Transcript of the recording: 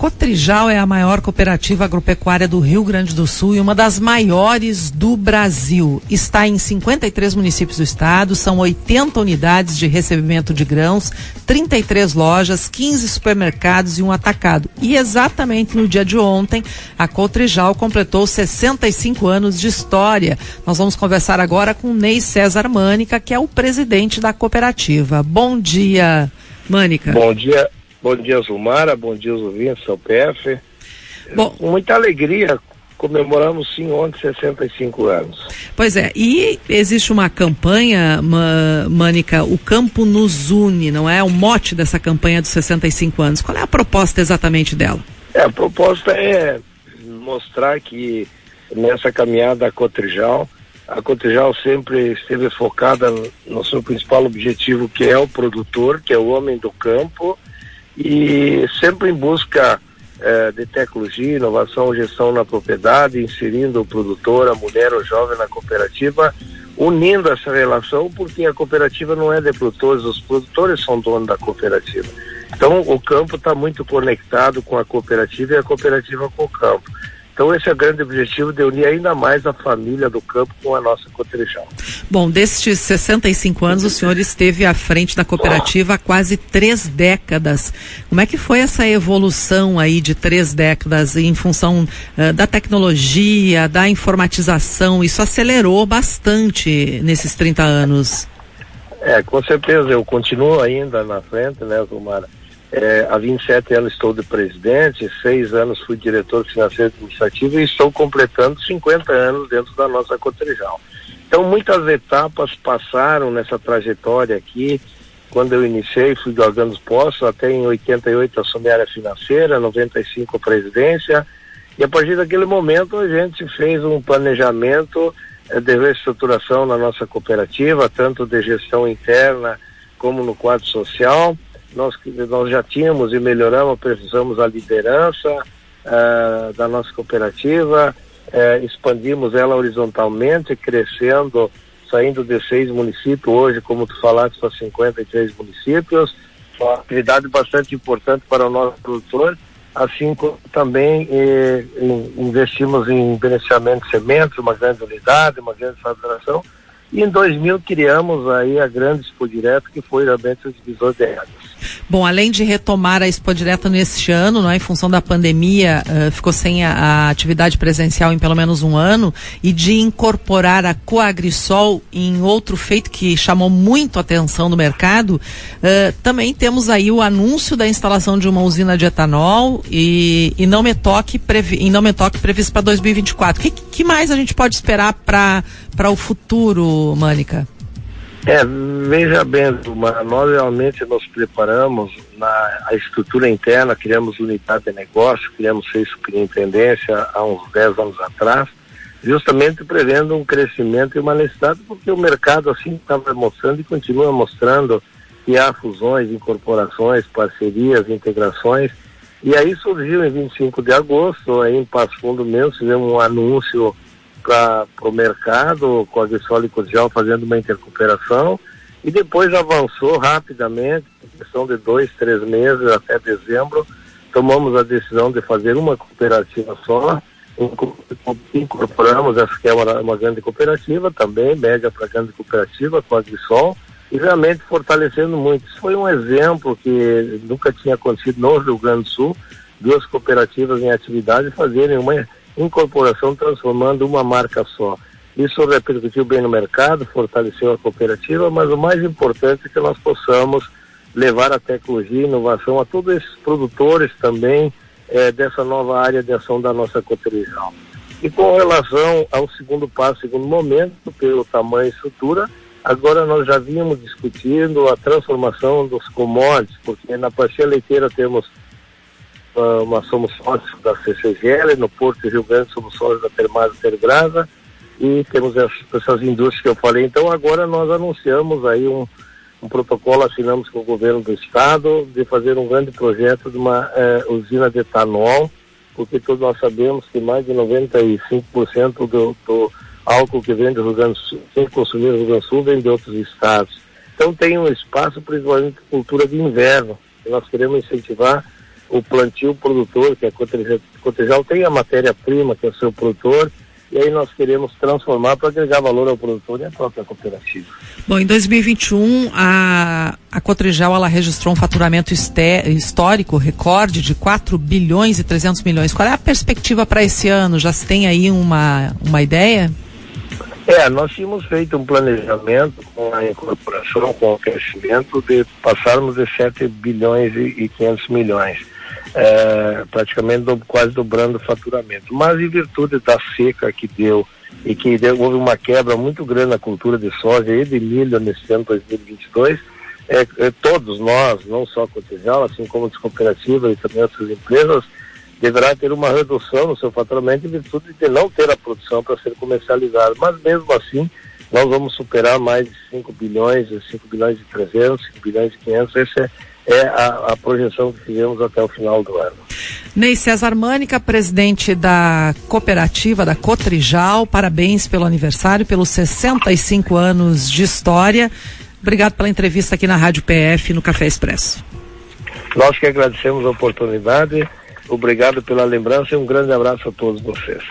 Cotrijal é a maior cooperativa agropecuária do Rio Grande do Sul e uma das maiores do Brasil. Está em 53 municípios do estado, são 80 unidades de recebimento de grãos, 33 lojas, 15 supermercados e um atacado. E exatamente no dia de ontem, a Cotrijal completou 65 anos de história. Nós vamos conversar agora com Ney César Mânica, que é o presidente da cooperativa. Bom dia, Mânica. Bom dia. Bom dia, Zumara. Bom dia, ouvintes, seu PF. Bom, Com muita alegria, comemoramos sim ontem 65 anos. Pois é, e existe uma campanha, Mânica, o campo nos une, não é? O mote dessa campanha dos 65 anos. Qual é a proposta exatamente dela? É, a proposta é mostrar que nessa caminhada a Cotrijal, a Cotrijal sempre esteve focada no seu principal objetivo, que é o produtor, que é o homem do campo, e sempre em busca eh, de tecnologia, inovação, gestão na propriedade, inserindo o produtor, a mulher, o jovem na cooperativa, unindo essa relação, porque a cooperativa não é de produtores, os produtores são donos da cooperativa. Então o campo está muito conectado com a cooperativa e a cooperativa com o campo. Então esse é o grande objetivo de unir ainda mais a família do campo com a nossa Cotrijal. Bom, destes 65 anos o senhor esteve à frente da cooperativa há quase três décadas. Como é que foi essa evolução aí de três décadas em função uh, da tecnologia, da informatização? Isso acelerou bastante nesses 30 anos. É, com certeza, eu continuo ainda na frente, né, Zumara? É, há 27 anos estou de presidente, seis anos fui diretor financeiro administrativo e estou completando 50 anos dentro da nossa Cotrijal. Então muitas etapas passaram nessa trajetória aqui. Quando eu iniciei, fui galgando os postos, até em 88 assumi a área financeira, 95 a presidência, e a partir daquele momento a gente fez um planejamento eh, de reestruturação na nossa cooperativa, tanto de gestão interna como no quadro social nós, nós já tínhamos e melhoramos, precisamos a liderança uh, da nossa cooperativa, uh, expandimos ela horizontalmente, crescendo, saindo de seis municípios, hoje, como tu falaste, para 53 municípios, uma atividade bastante importante para o nosso produtor, assim como também eh, investimos em beneficiamento de sementes, uma grande unidade, uma grande federação, e em 2000 criamos aí a grande Expo Direto, que foi realmente o divisor de águas. Bom, além de retomar a Expo Direta neste ano, não é, em função da pandemia, uh, ficou sem a, a, atividade presencial em pelo menos um ano, e de incorporar a Coagrisol em outro feito que chamou muito a atenção do mercado, uh, também temos aí o anúncio da instalação de uma usina de etanol e, e não me toque, previ, não previsto para 2024. O que, que mais a gente pode esperar para o futuro, Mânica? É, veja bem, nós realmente nos preparamos na estrutura interna, criamos unidade de negócio, criamos seis superintendência há uns 10 anos atrás, justamente prevendo um crescimento e uma necessidade, porque o mercado assim estava mostrando e continua mostrando que há fusões, incorporações, parcerias, integrações, e aí surgiu em 25 de agosto, aí em Passo Fundo mesmo, fizemos um anúncio para o mercado, com a Gessol e Codial fazendo uma intercooperação, e depois avançou rapidamente, em questão de dois, três meses, até dezembro, tomamos a decisão de fazer uma cooperativa só, incorporamos essa que é uma, uma grande cooperativa também, média para grande cooperativa, com a Grisol, e realmente fortalecendo muito. Isso foi um exemplo que nunca tinha acontecido no Rio Grande do Sul, duas cooperativas em atividade fazerem uma incorporação transformando uma marca só. Isso repercutiu bem no mercado, fortaleceu a cooperativa, mas o mais importante é que nós possamos levar a tecnologia e inovação a todos esses produtores também eh, dessa nova área de ação da nossa cooperação. E com relação ao segundo passo, segundo momento, pelo tamanho e estrutura, agora nós já vínhamos discutindo a transformação dos commodities, porque na parceria leiteira temos uh, nós somos sócios da CCGL, no Porto Rio Grande somos sócios da Termasa Tergrasa e temos essas, essas indústrias que eu falei. Então agora nós anunciamos aí um, um protocolo, assinamos com o governo do estado de fazer um grande projeto de uma eh, usina de etanol, porque todos nós sabemos que mais de 95% do, do álcool que vem do Rio Grande do Sul, sem consumir no Rio Grande do Sul, vem de outros estados. Então tem um espaço, principalmente cultura de inverno, que nós queremos incentivar o plantio produtor, que é Cotrijal tem a matéria-prima, que é o seu produtor, e aí nós queremos transformar para agregar valor ao produtor e à própria cooperativa. Bom, em 2021 a, a Cotrijal ela registrou um faturamento histórico, recorde de 4 bilhões e 300 milhões. Qual é a perspectiva para esse ano? Já se tem aí uma, uma ideia? É, nós tínhamos feito um planejamento com a incorporação, com o crescimento, de passarmos de 7 bilhões e, e 500 milhões é, praticamente do, quase dobrando o faturamento. Mas em virtude da seca que deu e que deu, houve uma quebra muito grande na cultura de soja e de milho nesse ano 2022, é, é, todos nós, não só a Cotejal, assim como as cooperativas e também outras empresas, deverá ter uma redução no seu faturamento em virtude de não ter a produção para ser comercializada. Mas mesmo assim, nós vamos superar mais de 5 bilhões, 5 bilhões e 300, 5 bilhões e 500, esse é é a, a, projeção que fizemos até o final do ano. Ney César Mânica, presidente da cooperativa da Cotrijal, parabéns pelo aniversário, pelos 65 anos de história. Obrigado pela entrevista aqui na Rádio PF no Café Expresso. Nós que agradecemos a oportunidade, obrigado pela lembrança e um grande abraço a todos vocês.